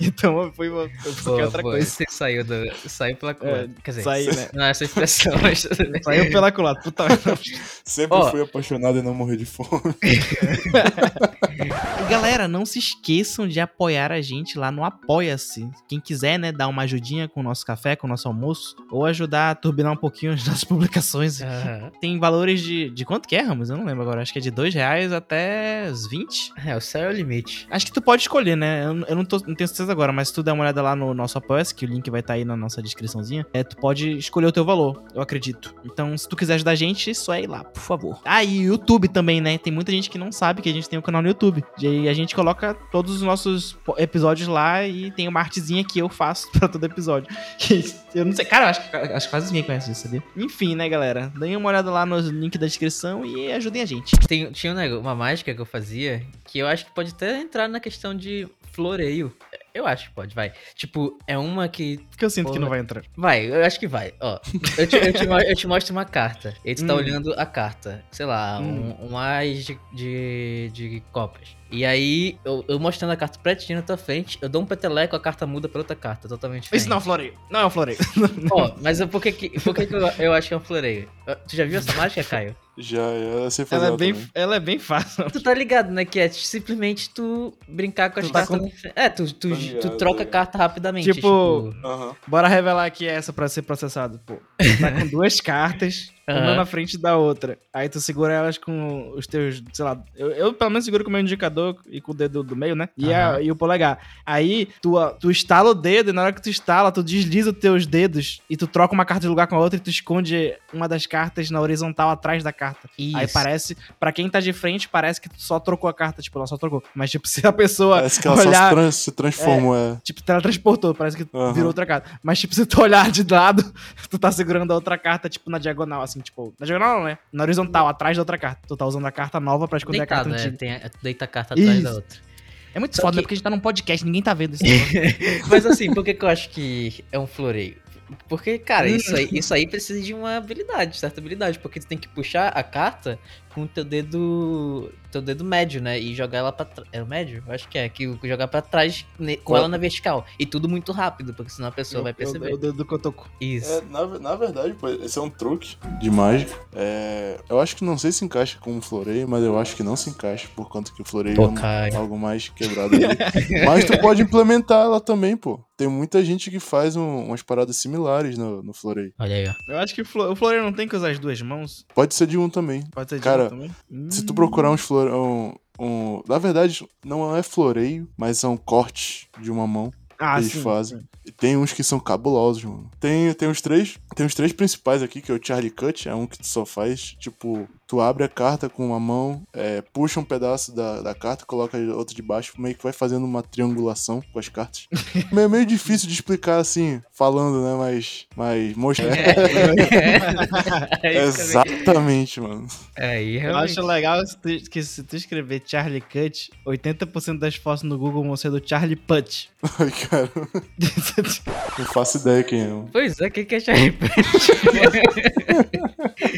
Então eu fui, eu fui outra boa. coisa. Você saiu, do, saiu pela culatra. Quer dizer, Saí, né? não é essa expressão, mas. Saiu pela culatra. Puta. Sempre Ó. fui apaixonado em não morrer de fome. galera, não se esqueçam de apoiar a gente lá no Apoia-se. Quem quiser, né, dar uma ajudinha com o nosso café, com o nosso almoço, ou ajudar a turbinar um pouquinho as nossas publicações. Aham. Tem valores de. De quanto que é, Ramos? Eu não lembro agora. Acho que é de dois reais até os 20. É, o céu é o limite. Acho que tu pode escolher, né? Eu, eu não, tô- não tenho certeza agora, mas se tu der uma olhada lá no nosso Apoia-se, que o link vai estar aí na nossa descriçãozinha, é, tu pode escolher o teu valor, eu acredito. Então, se tu quiser ajudar a gente, só é ir lá, por favor. Ah, e o YouTube também, né? Tem muita gente que não sabe que a gente tem um canal no YouTube. E a gente coloca todos os nossos episódios lá e tem uma artezinha que eu faço pra todo episódio. Eu não sei, cara, eu acho, que- acho que quase ninguém conhece isso, sabia? Enfim, né, galera? Deem uma olhada lá no link da descrição e ajudem a gente. Tem, tinha um nego- uma mágica que eu fazia que eu acho que pode até entrar na questão de floreio. Eu acho que pode, vai. Tipo, é uma que. Que eu sinto que Porra. não vai entrar. Vai, eu acho que vai. Ó, eu te, eu te eu te mostro uma carta. E tu tá Hum. olhando a carta. Sei lá, Hum. um, um as de, de, de copas. E aí, eu, eu mostrando a carta pretinha na tua frente, eu dou um peteleco, a carta muda pra outra carta, totalmente diferente. Isso não é um floreio. Não é um floreio. Ó, mas eu- por que, que, por que, que eu, eu acho que é um floreio? Tu já viu essa mágica, Caio? Já, sei fazer Ela é, ela bem, também. ela é bem fácil. Tu tá ligado, né? Que é simplesmente tu brincar com as Tu tá cartas. com- É, tu, tu, tu troca a carta rapidamente. Tipo- Aham. Bora revelar que é essa pra ser processado, pô. Tá com duas cartas, uma na frente da outra. Aí tu segura elas com os teus, sei lá, eu, eu pelo menos seguro com o meu indicador e com o dedo do meio, né? E, a- Aham. e o polegar. Aí tu, tu estala o dedo e na hora que tu estala, tu desliza os teus dedos e tu troca uma carta de lugar com a outra e tu esconde uma das cartas na horizontal atrás da carta. Isso. Aí parece, pra quem tá de frente, parece que tu só trocou a carta, tipo, ela só trocou. Mas tipo, se a pessoa Parece que ela só se, olhar, trans- se transformou, é. Tipo, teletransportou, parece que Aham. virou outra carta. Mas, tipo, se tu olhar de lado, tu tá segurando a outra carta, tipo, na diagonal, assim, tipo. Na diagonal não, né? Na horizontal, atrás da outra carta. Tu tá usando a carta nova pra esconder a Deitado, carta né? antiga. Tem, a- tu deita a carta atrás da Isso. outra. É muito Só foda, né? que- Porque a gente tá num podcast, ninguém tá vendo isso. Mas assim, por que, que eu acho que é um floreio? Porque, cara, Hum. isso aí, isso aí precisa de uma habilidade, certa habilidade. Porque tu tem que puxar a carta com o teu dedo. teu dedo médio, né? E jogar ela pra trás. É o médio? Eu acho que é. Que jogar pra trás ne- com ela na vertical. E tudo muito rápido, porque senão a pessoa vai O- perceber. O dedo do cotoco. Isso. É, na, na verdade, pô, esse é um truque de mágica. É, eu acho que não sei se encaixa com o floreio, mas eu acho que não se encaixa, por conta que o floreio Pô, é um- algo mais quebrado ali. mas tu pode implementar ela também, pô. Tem muita gente que faz um- umas paradas similares no, no floreio. Olha aí, ó. Eu acho que o flo- o floreio não tem que usar as duas mãos. Pode ser de um também. Pode ser de Cara, uma Se tu Hum. procurar uns flore... um, um- Na verdade, não é floreio, mas são cortes de uma mão. ah, eles sim, fazem. sim. E tem uns que são cabulosos, mano. Tem, tem os três. Tem os três principais aqui, que é o Charlie Cut, é um que tu só faz, tipo, tu abre a carta com uma mão, é, puxa um pedaço da, da carta, coloca outro de baixo, meio que vai fazendo uma triangulação com as cartas. é meio difícil de explicar assim, falando, né? Mas. Mas mostra. É. Exatamente, mano. É, Eu acho legal que se tu escrever Charlie Cut, 80% das fotos no Google vão ser do Charlie Putt. Ai, cara, não faço ideia quem é. Pois é, o que é Charlie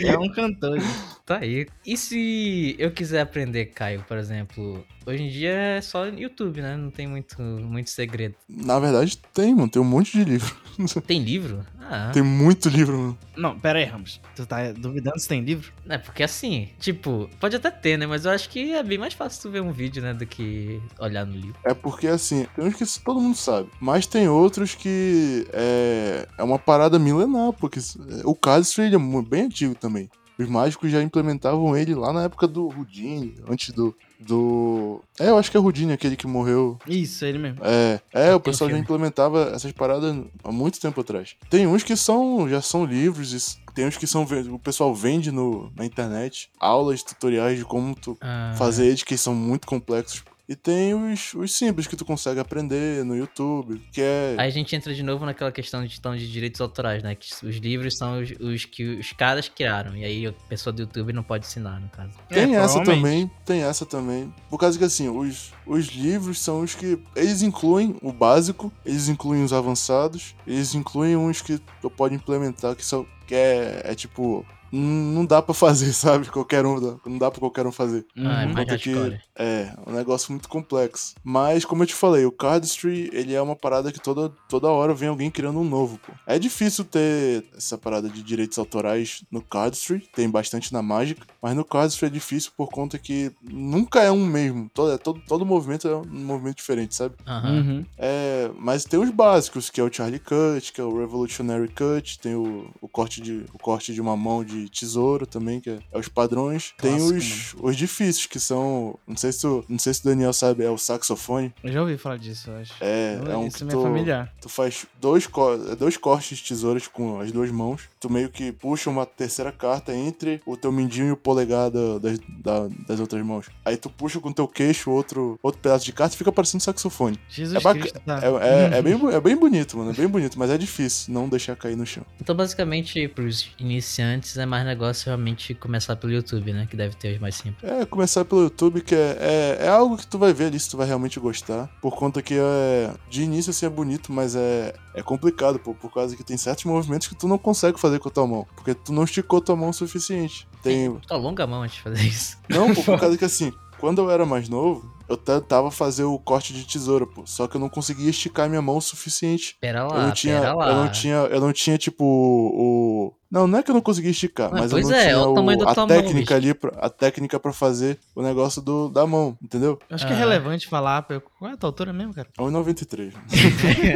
é um cantor. gente. Tá aí. E se eu quiser aprender, Caio, por exemplo? Hoje em dia é só YouTube, né? Não tem muito, muito segredo. Na verdade, tem, mano. Tem um monte de livro. Tem livro? Ah. Tem muito livro, mano. Não, pera aí, Ramos. Tu tá duvidando se tem livro? É, porque assim, tipo, pode até ter, né? Mas eu acho que é bem mais fácil tu ver um vídeo, né? Do que olhar no livro. É porque, assim, tem uns que todo mundo sabe. Mas tem outros que é, é uma parada milenar, porque o Castro ele é bem antigo também. Os mágicos já implementavam ele lá na época do Houdini, antes do. do. É, eu acho que é Houdini aquele que morreu. Isso, ele mesmo. É, é, o pessoal já implementava essas paradas há muito tempo atrás. Tem uns que são, já são livros, tem uns que são, o pessoal vende no, na internet, aulas, tutoriais de como tu Ah, fazer eles que são muito complexos. E tem os, os simples que tu consegue aprender no YouTube, que é. Aí a gente entra de novo naquela questão de, então, de direitos autorais, né? Que os livros são os, os que os caras criaram. E aí a pessoa do YouTube não pode ensinar, no caso. Tem É, essa também, tem essa também. Por causa que assim, os, os livros são os que. Eles incluem o básico, eles incluem os avançados, eles incluem uns que tu pode implementar que são. Que é, é tipo. não dá pra fazer, sabe? Qualquer um, não dá pra qualquer um fazer. Ah, é mais que. É um negócio muito complexo. Mas, como eu te falei, o Cardistry, ele é uma parada que toda, toda hora vem alguém criando um novo, pô. É difícil ter essa parada de direitos autorais no Cardistry, tem bastante na Magic, mas no Cardistry é difícil por conta que nunca é um mesmo. Todo, é- todo, todo movimento é um movimento diferente, sabe? Uhum. É, mas tem os básicos, que é o Charlie Cut, que é o Revolutionary Cut, tem o, o, corte, de, o corte de uma mão de tesouro também, que é, é os padrões. tem Clássico, os, os difíceis, que são. Não sei, se tu, não sei se o Daniel sabe, é o saxofone. Eu já ouvi falar disso, eu acho. É, é um Isso que é tu, familiar. tu faz dois, é dois cortes de tesouras com as duas mãos. Tu meio que puxa uma terceira carta entre o teu mindinho e o polegar da- das, da- das outras mãos. Aí tu puxa com o teu queixo outro, outro pedaço de carta e fica parecendo saxofone. Jesus É, baca- Cristo, tá. é, é, é bem, é bem bonito, mano. É bem bonito, mas é difícil não deixar cair no chão. Então, basicamente, pros iniciantes é mais negócio realmente começar pelo YouTube, né? Que deve ter os mais simples. É, começar pelo YouTube, que é, é, é algo que tu vai ver ali se tu vai realmente gostar. Por conta que é. De início assim é bonito, mas é, é complicado, pô, por causa que tem certos movimentos que tu não consegue fazer com a tua mão. Porque tu não esticou tua mão o suficiente. Tem. Tu alonga a mão antes de fazer isso. Não, pô, por causa que assim, quando eu era mais novo, eu tentava fazer o corte de tesoura, pô. Só que eu não conseguia esticar minha mão o suficiente. Pera lá, eu não tinha. pera lá. Eu não tinha. Eu não tinha, tipo, o. Não, não é que eu não conseguia esticar, Ah, mas eu não é, tinha olha o tamanho da a tua mão, técnica bicho. ali, pra, a técnica pra fazer o negócio do, da mão, entendeu? Eu Acho que é Ah. relevante falar. pô, Qual é a tua altura mesmo, cara? É 1,93.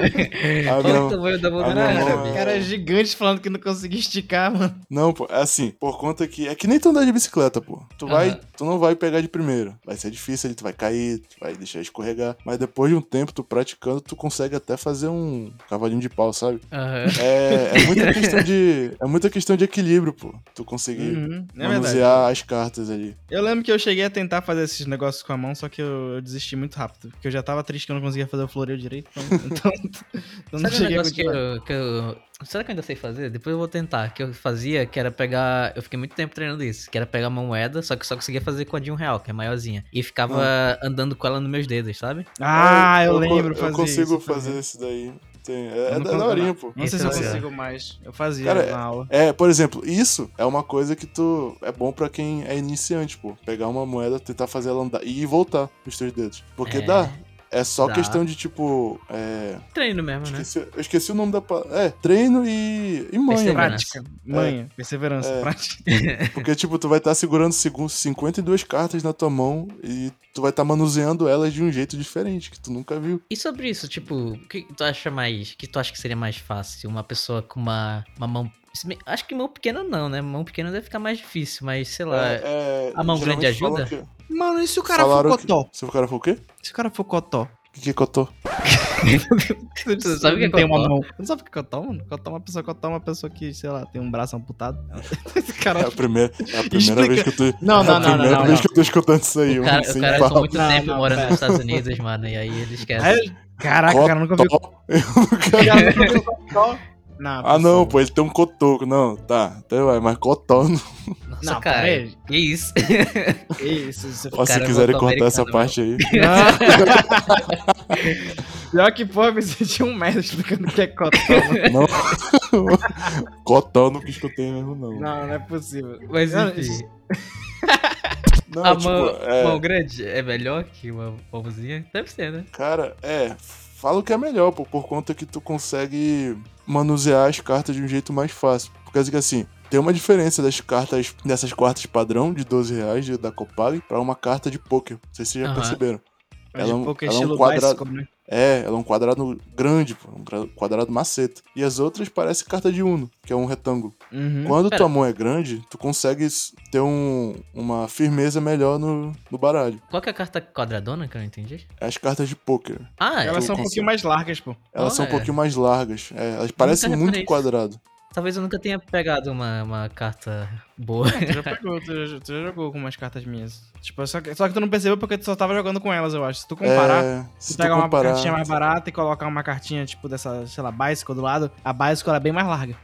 Olha minha- o tamanho da mão cara, mão é-. O cara é gigante falando que não conseguia esticar, mano. Não, pô, é assim, por conta que. É que nem tu andar de bicicleta, pô. Tu vai. Tu não vai pegar de primeira. Vai ser difícil ali, tu vai cair, tu vai deixar escorregar. Mas depois de um tempo, tu praticando, tu consegue até fazer um cavalinho de pau, sabe? Aham. É, é muita questão de. É muita questão de equilíbrio, pô. Tu conseguir Uhum, é manusear as cartas ali. Eu lembro que eu cheguei a tentar fazer esses negócios com a mão, só que eu, eu desisti muito rápido. Porque eu já tava triste que eu não conseguia fazer o floreio direito. Então, então, então não Sabe um cheguei a que eu, que eu. Será que eu ainda sei fazer? Depois eu vou tentar. Que eu fazia, que era pegar. Eu fiquei muito tempo treinando isso. Que era pegar uma moeda, só que só conseguia fazer com a de um real, que é maiorzinha. E ficava andando com ela nos meus dedos, sabe? Ah, eu, co- lembro Eu consigo isso, fazer isso daí. Tem- é Eu é daorinha, pô. Não sei se eu é consigo mais. Eu fazia Cara, na aula. É, por exemplo, isso é uma coisa que tu é bom pra quem é iniciante, pô. Pegar uma moeda, tentar fazer ela andar e voltar nos teus dedos. Porque É. dá. É só Dá. questão de tipo. É. Treino mesmo, né? Esqueci, eu esqueci o nome da. É, treino e. e manha. Prática. Manha. Perseverança. É. Prática. Porque, tipo, tu vai estar segurando segu- 52 cartas na tua mão e tu vai estar manuseando elas de um jeito diferente, que tu nunca viu. E sobre isso, tipo, o que tu acha mais. O que tu acha que seria mais fácil? Uma pessoa com uma, uma mão. Acho que mão pequena não, né? Mão pequena deve ficar mais difícil, mas sei lá. É, é, a mão grande ajuda? que- Mano, e se o cara falaram for que- cotó? Se o cara for o quê? Se o cara for cotó? O que, que é cotó? Tu sabe o que é tem uma cotó? mão. Não sabe o que é cotó, mano? Cotó é uma pessoa, cotó é uma pessoa que, sei lá, tem um braço amputado. Esse cara... É a primeira, é a primeira Explica. vez que eu tô. Não, é não, a não, não, primeira não, vez não. que eu tô escutando isso aí, O cara, sem o cara ficou muito tempo não, morando nos Estados Unidos, mano, e aí ele esquece. Caraca, o cara nunca viu Cotó. O cara nunca cotó. Não, Ah, não, pô, ele tem um cotoco. Não, tá, até vai, mas cotó. Não. Nossa, Não, cara, aí. que isso? Isso, isso. Ó, se quiserem cortar essa parte aí. Pior que, pô, você tinha um médico explicando o que é cotó. mano. Não. cotó não que escutei mesmo, não. Não, não é possível. Mas Não, enfim, Não, a tipo, mão, é, mão grande é melhor que uma mãozinha? Deve ser, né? Cara, é. Falo que é melhor, pô, por conta que tu consegue manusear as cartas de um jeito mais fácil. Por causa que assim, tem uma diferença das cartas, dessas quartas padrão de 12 reais da Copag pra uma carta de poker. Não sei se vocês já Aham. perceberam. Mas Ela é um- de ela é um estilo quadrado- bicycle, né? É, ela é um quadrado grande, pô, um quadrado maceta. E as outras parecem carta de Uno, que é um retângulo. Uhum. Quando Pera. tua mão é grande, tu consegue ter um, uma firmeza melhor no, no baralho. Qual que é a carta quadradona que eu não entendi? As cartas de poker, Ah, Elas eu são um pouquinho mais largas, pô. elas Ah, são um é. pouquinho mais largas. É, elas parecem muito quadrado. Talvez eu nunca tenha pegado uma, uma carta boa. Tu já pegou, tu já, tu já jogou com umas cartas minhas. Tipo, só que, só que tu não percebeu porque tu só tava jogando com elas, eu acho. Se tu comparar, É, se tu tu pega uma comparar, cartinha mais barata e colocar uma cartinha, tipo, dessa, sei lá, bicycle do lado, a bicycle ela é bem mais larga.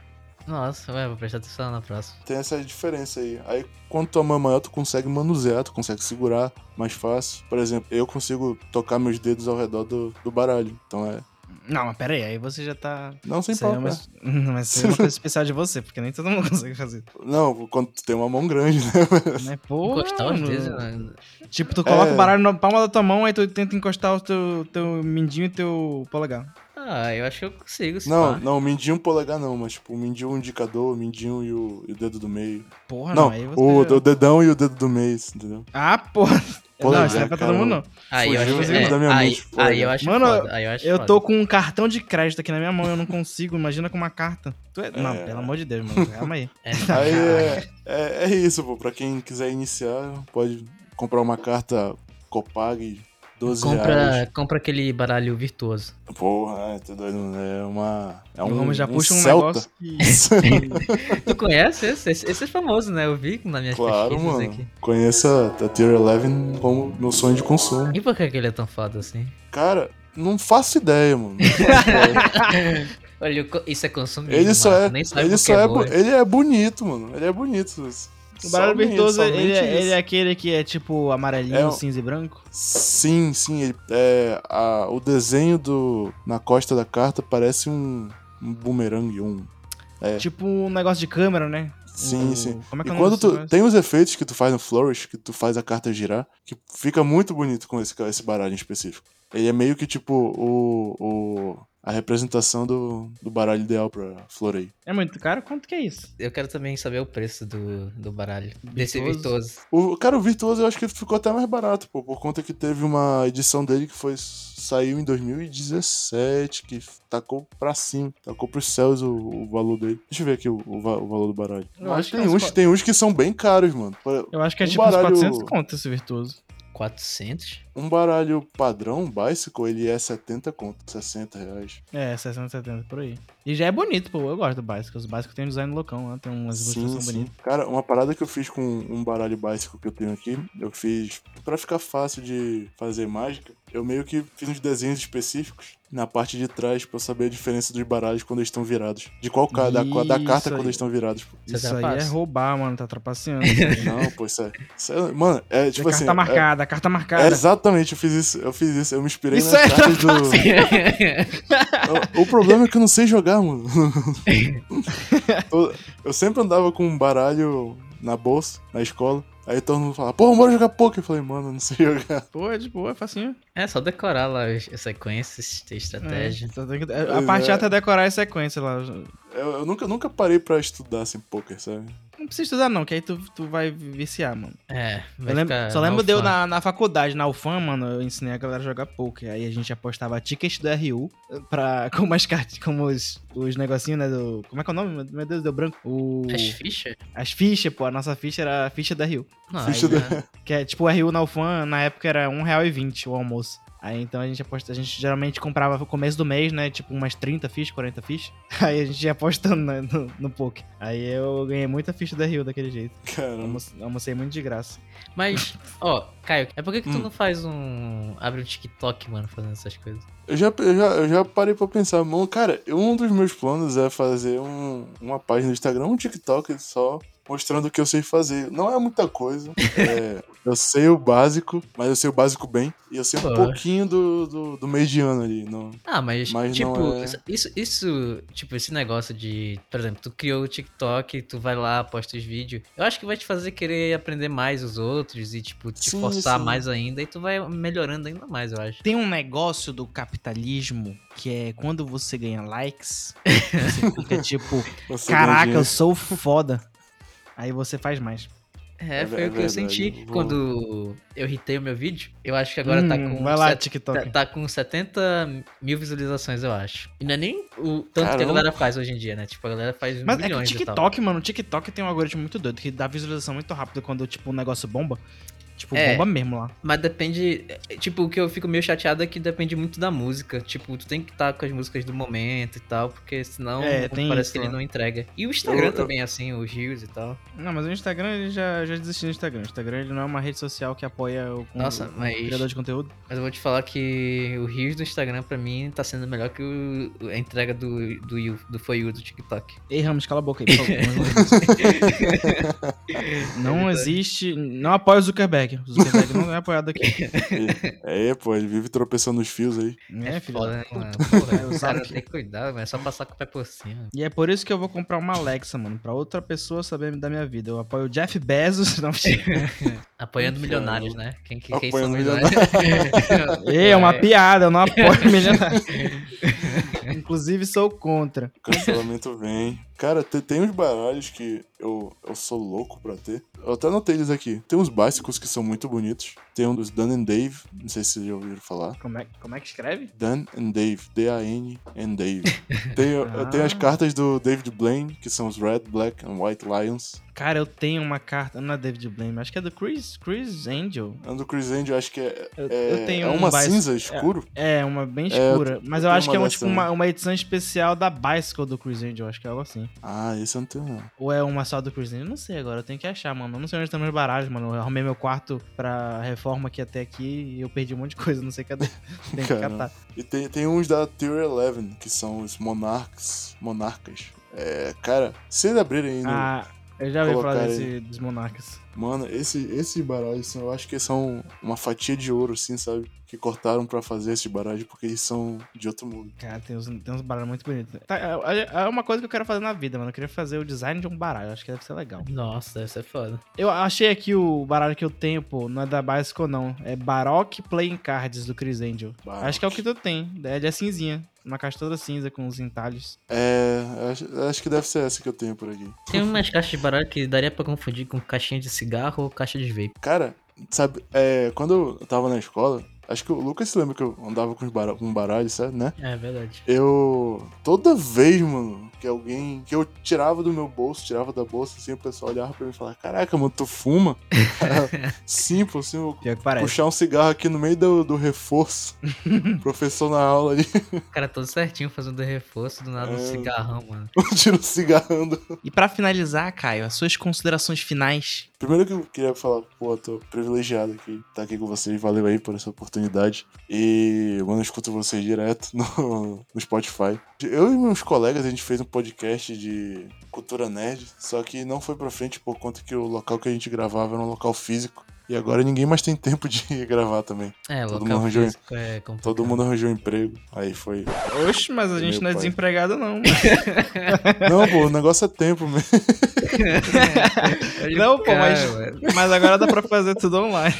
Nossa, ué, vou prestar atenção na próxima. tem essa diferença aí. Aí, quando tua mão é maior, tu consegue manusear, tu consegue segurar mais fácil. Por exemplo, eu consigo tocar meus dedos ao redor do, do baralho. Então é, Não, mas pera aí, aí você já tá... Não, sem é pau, uma... Mas isso é uma coisa especial de você, porque nem todo mundo consegue fazer. Não, quando tu tem uma mão grande, né? Né? Porra, Encostar os mano. dedos. né? Tipo, tu coloca É. o baralho na palma da tua mão, aí tu tenta encostar o teu, teu mindinho e teu polegar. Ah, eu acho que eu consigo. Não, pá. não, o mindinho polegar não, mas tipo, o mindinho o indicador, o mindinho e o, e o dedo do meio. Porra, não, não, aí você... o, o dedão e o dedo do meio, entendeu? Ah, porra. Polegar, não, isso não é pra todo mundo, não. Aí eu acho, é, aí, mente, pô, aí eu acho Mano, foda. Aí eu acho Eu foda. tô com um cartão de crédito aqui na minha mão eu não consigo. Imagina com uma carta. Tu é... Não, É. pelo amor de Deus, mano. Calma aí. É, Aí é, é, é isso, pô. Pra quem quiser iniciar, pode comprar uma carta Copag, 12 reais. compra, compra aquele baralho virtuoso. Porra, é, tá doido, né? É uma. É um, Romulo já um puxa um Celta. negócio que... Tu conhece esse? Esse, é famoso, né? Eu vi nas minhas Claro, pesquisas mano. aqui. Conheça a Tier 11 como meu sonho de consumo. E por que, que ele é tão foda assim? Cara, não faço ideia, mano. Não faço ideia. Olha, isso é consumismo. ele só mano. é. Ele só é. é. Ele é bonito, mano. Ele é bonito. O baralho Somente- virtuoso, ele, somente é, isso. ele é aquele que é tipo amarelinho, É um- cinza e branco? Sim, sim. ele- é, a- o desenho do na costa da carta parece um, um bumerangue, um. É. Tipo um negócio de câmera, né? Sim, O- sim. Como é que é E nome quando tu tem os efeitos que tu faz no Flourish, que tu faz a carta girar, que fica muito bonito com esse, esse baralho em específico. Ele é meio que tipo o, o a representação do, do baralho ideal pra floreio. É muito caro? Quanto que é isso? Eu quero também saber o preço do, do baralho. Desse Virtuoso? virtuoso. O cara, o Virtuoso eu acho que ficou até mais barato, pô, por conta que teve uma edição dele que foi saiu em 2017, que tacou pra cima, tacou pros céus o, o valor dele. Deixa eu ver aqui o, o, o valor do baralho. Eu Mas acho que tem é uns uns, tem uns que são bem caros, mano. Eu acho que é Um tipo uns baralho- 400 conto esse virtuoso. 400? Um baralho padrão, Bicycle, ele é 70 conto, 60 reais. É, 60, 70 por aí. E já é bonito, pô. Eu gosto do Bicycle. Os Bicycle tem um design loucão, né? Tem umas ilustrações bonitas. Cara, uma parada que eu fiz com um baralho Bicycle que eu tenho aqui, eu fiz pra ficar fácil de fazer mágica, eu meio que fiz uns desenhos específicos na parte de trás pra eu saber a diferença dos baralhos quando eles estão virados. De qual ca da, da Isso carta aí. quando eles estão virados. pô. Você Isso aí é roubar, mano. Tá trapaceando. isso. Não, pô, isso é, isso é- Mano, é tipo a assim. carta é- marcada, a carta é marcada. exatamente, eu fiz isso, eu fiz isso, eu me inspirei Isso nas é cartas do. O, o problema é que eu não sei jogar, mano. Eu sempre andava com um baralho na bolsa, na escola. Aí todo mundo falava, pô, bora jogar poker. Eu falei, mano, eu não sei jogar. Pô, é de boa, é facinho. É só decorar lá as as sequências, ter estratégia. É, que- a parte é. chata é decorar a sequência lá. Eu, eu nunca, nunca parei pra estudar assim poker, sabe? Não precisa estudar, não, que aí tu, tu vai viciar, mano. É, vai Eu lembro- ficar só lembro de eu malfã. na, na faculdade, na UFAM, mano, eu ensinei a galera a jogar poker. Aí a gente apostava ticket do RU pra, com umas cartas, como os, os negocinhos, né, do... Como é que é o nome? Meu Deus, deu branco. O, As fichas? as fichas, pô, a nossa ficha era a ficha da RU. Não, Ficha aí do- já- Que é, tipo, o RU na UFAM, na época era R$1,20 o almoço. Aí então a gente aposta, a gente geralmente comprava no começo do mês, né? Tipo umas 30 fichas, 40 fichas. Aí a gente ia apostando né, no, no poker. Aí eu ganhei muita ficha da Rio daquele jeito. Caramba. Almoce- Almocei muito de graça. Mas, ó, Caio, é por que, que tu Hum. não faz um. abre um TikTok, mano, fazendo essas coisas? Eu já, eu, já, eu já parei pra pensar, mano, cara, um dos meus planos é fazer um, uma página no Instagram, um TikTok só, mostrando o que eu sei fazer. Não é muita coisa. é, eu sei o básico, mas eu sei o básico bem. E eu sei um pouquinho do, do, do mediano ali. Não, Ah, mas, Mas tipo, não é- isso, isso, tipo, esse negócio de, por exemplo, tu criou o TikTok, tu vai lá, posta os vídeos, eu acho que vai te fazer querer aprender mais os outros e, tipo, te Sim, forçar sim. mais ainda e tu vai melhorando ainda mais, eu acho. Tem um negócio do capitalismo que é quando você ganha likes, você fica tipo, Você caraca, eu sou foda. Aí você faz mais. É, É foi é o que eu senti vou- quando eu hitei o meu vídeo. Eu acho que agora tá Hum, com. Vai lá, set- TikTok. Tá, tá com 70 mil visualizações, eu acho. E não é nem o tanto que a Caramba. galera faz hoje em dia, né? Tipo, a galera faz Mas é que o milhões. TikTok, mano, o TikTok tem um algoritmo muito doido, que dá visualização muito rápido quando, tipo, o negócio bomba. Tipo, É. bomba mesmo lá. Mas depende. é, Tipo, o que eu fico meio chateado é que depende muito da música. Tipo, tu tem que estar com as músicas do momento e tal, porque senão É, tem parece isso, que ele né? não entrega. E o Instagram Eu- eu- também, assim, os Reels e tal. Não, mas o Instagram, ele já, já desisti do Instagram. O Instagram, ele não é uma rede social que apoia o, Nossa, o mas- criador de conteúdo. Mas eu vou te falar que o Reels do Instagram, pra mim, tá sendo melhor que o- a entrega do, do, You- do For You do TikTok. Ei, Ramos, cala a boca aí, por favor. Não existe... Não apoia o Zuckerberg. Zuckerberg. O Zuckerberg não é apoiado aqui. É, pô, ele vive tropeçando nos fios aí. É, filho. Foda, da né, mano? Porra, o cara tem que cuidar, mano. É só passar com o pé por cima. E é por isso que eu vou comprar uma Alexa, mano. Pra outra pessoa saber da minha vida. Eu apoio o Jeff Bezos. Não, Apoiando milionários, né? Quem, quem, quem Apoiando são milionários? Ei, é uma piada, eu não apoio milionário. Inclusive, sou contra. O cancelamento vem. Cara, te- tem uns baralhos que eu, eu sou louco pra ter. Eu até anotei eles aqui. Tem uns básicos que são muito bonitos. Tem um dos Dan and Dave. Não sei se vocês já ouviram falar. Como é, como é que escreve? Dan and Dave. D-A-N and Dave. Tem, eu tenho as Ah. cartas do David Blaine, que são os Red, Black and White Lions. Cara, eu tenho uma carta. Não é David Blaine, acho que é do Chris, Chris Angel. A do Chris Angel, acho que é, Eu, é, eu tenho é um uma bicy- cinza escuro. É, uma bem É, eu escura. te- mas eu eu acho que é uma um, tipo, uma, uma edição especial da Bicycle do Chris Angel. Acho que é algo assim. Ah, esse eu não tenho, não. Ou é uma só do Chris Angel? Eu não sei agora, eu tenho que achar, mano. Eu não sei onde estão meus baralhos, mano. Eu arrumei meu quarto pra reforma aqui até aqui e eu perdi um monte de coisa, não sei cadê. Tem que catar. E tem, tem uns da Tier 11, que são os Monarchs. Monarcas. É, cara, se vocês abrirem aí no. Ah, eu já ouvi falar desse, dos monarcas. Mano, esse, esses baralhos, são- eu acho que são uma fatia de ouro, assim, sabe? Que cortaram pra fazer esses baralhos, porque eles são de outro mundo. Cara, tem uns, tem uns baralhos muito bonitos. Tá, é, é uma coisa que eu quero fazer na vida, mano. Eu queria fazer o design de um baralho. Acho que deve ser legal. Nossa, deve ser foda. Eu achei aqui o baralho que eu tenho, pô. Não é da Bicycle, não. É Baroque Playing Cards do Chris Angel. Baroque. Acho que é o que tu tem. É de cinzinha. Uma caixa toda cinza com os entalhos. É, acho, acho que deve ser essa que eu tenho por aqui. Tem umas caixas de baralho que daria pra confundir com caixinha de cigarro ou caixa de vape. Cara, sabe, é, quando eu tava na escola, acho que o Lucas se lembra que eu andava com, os bara com baralho, sabe, né? É verdade. Eu. Toda vez, mano, que alguém. que eu tirava do meu bolso, tirava da bolsa, assim, o pessoal olhava pra mim e falava: Caraca, mano, tu fuma? Simples, assim, eu puxar um cigarro aqui no meio do, do reforço. Professor na aula ali, O cara todo certinho fazendo reforço, do nada um É. cigarrão, mano. tira um cigarrando. E pra finalizar, Caio, as suas considerações finais. Primeiro que eu queria falar, pô, tô privilegiado aqui, tá aqui com vocês, valeu aí por essa oportunidade. E, mano, eu escuto vocês direto no, no Spotify. Eu e meus colegas, a gente fez um podcast de cultura nerd, só que não foi pra frente por conta que o local que a gente gravava era um local físico. E agora ninguém mais tem tempo de gravar também. É, Todo local mundo arranjou- físico é complicado. Todo mundo arranjou emprego. Aí foi. Oxe, mas a gente não é pai. desempregado, não. Não, pô, o negócio é tempo mesmo. Não, pô, mas- Cara, mas agora dá pra fazer tudo online.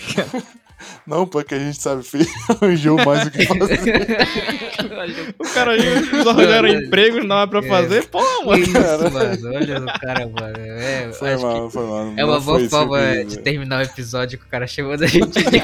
Não, pô, é a gente sabe, filho, arranjou mais o que fazer. O cara aí, eles arranjaram emprego, não é pra fazer. Pô, Que mano. isso, mano. Olha o cara, mano. É, Foi mal, foi mal. é uma boa forma de dizer. terminar o episódio que o cara chamando a gente de...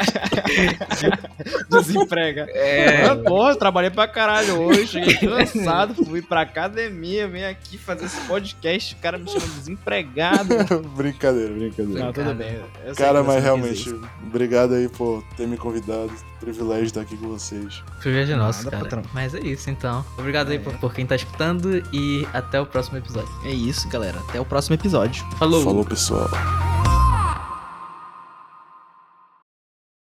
Desemprega. É, Ah, porra, trabalhei pra caralho hoje, cheguei cansado, fui pra academia, vim aqui fazer esse podcast, o cara me chama de desempregado. brincadeira, brincadeira. Não, tudo bem. eu Cara, mas realmente, obrigado aí por ter me convidado. Privilégio estar aqui com vocês. privilégio nosso, Nada, cara. patrão. Mas é isso, então. Obrigado aí É. por, por quem tá escutando e até o próximo episódio. É isso, galera. Até o próximo episódio. Falou! Falou, pessoal.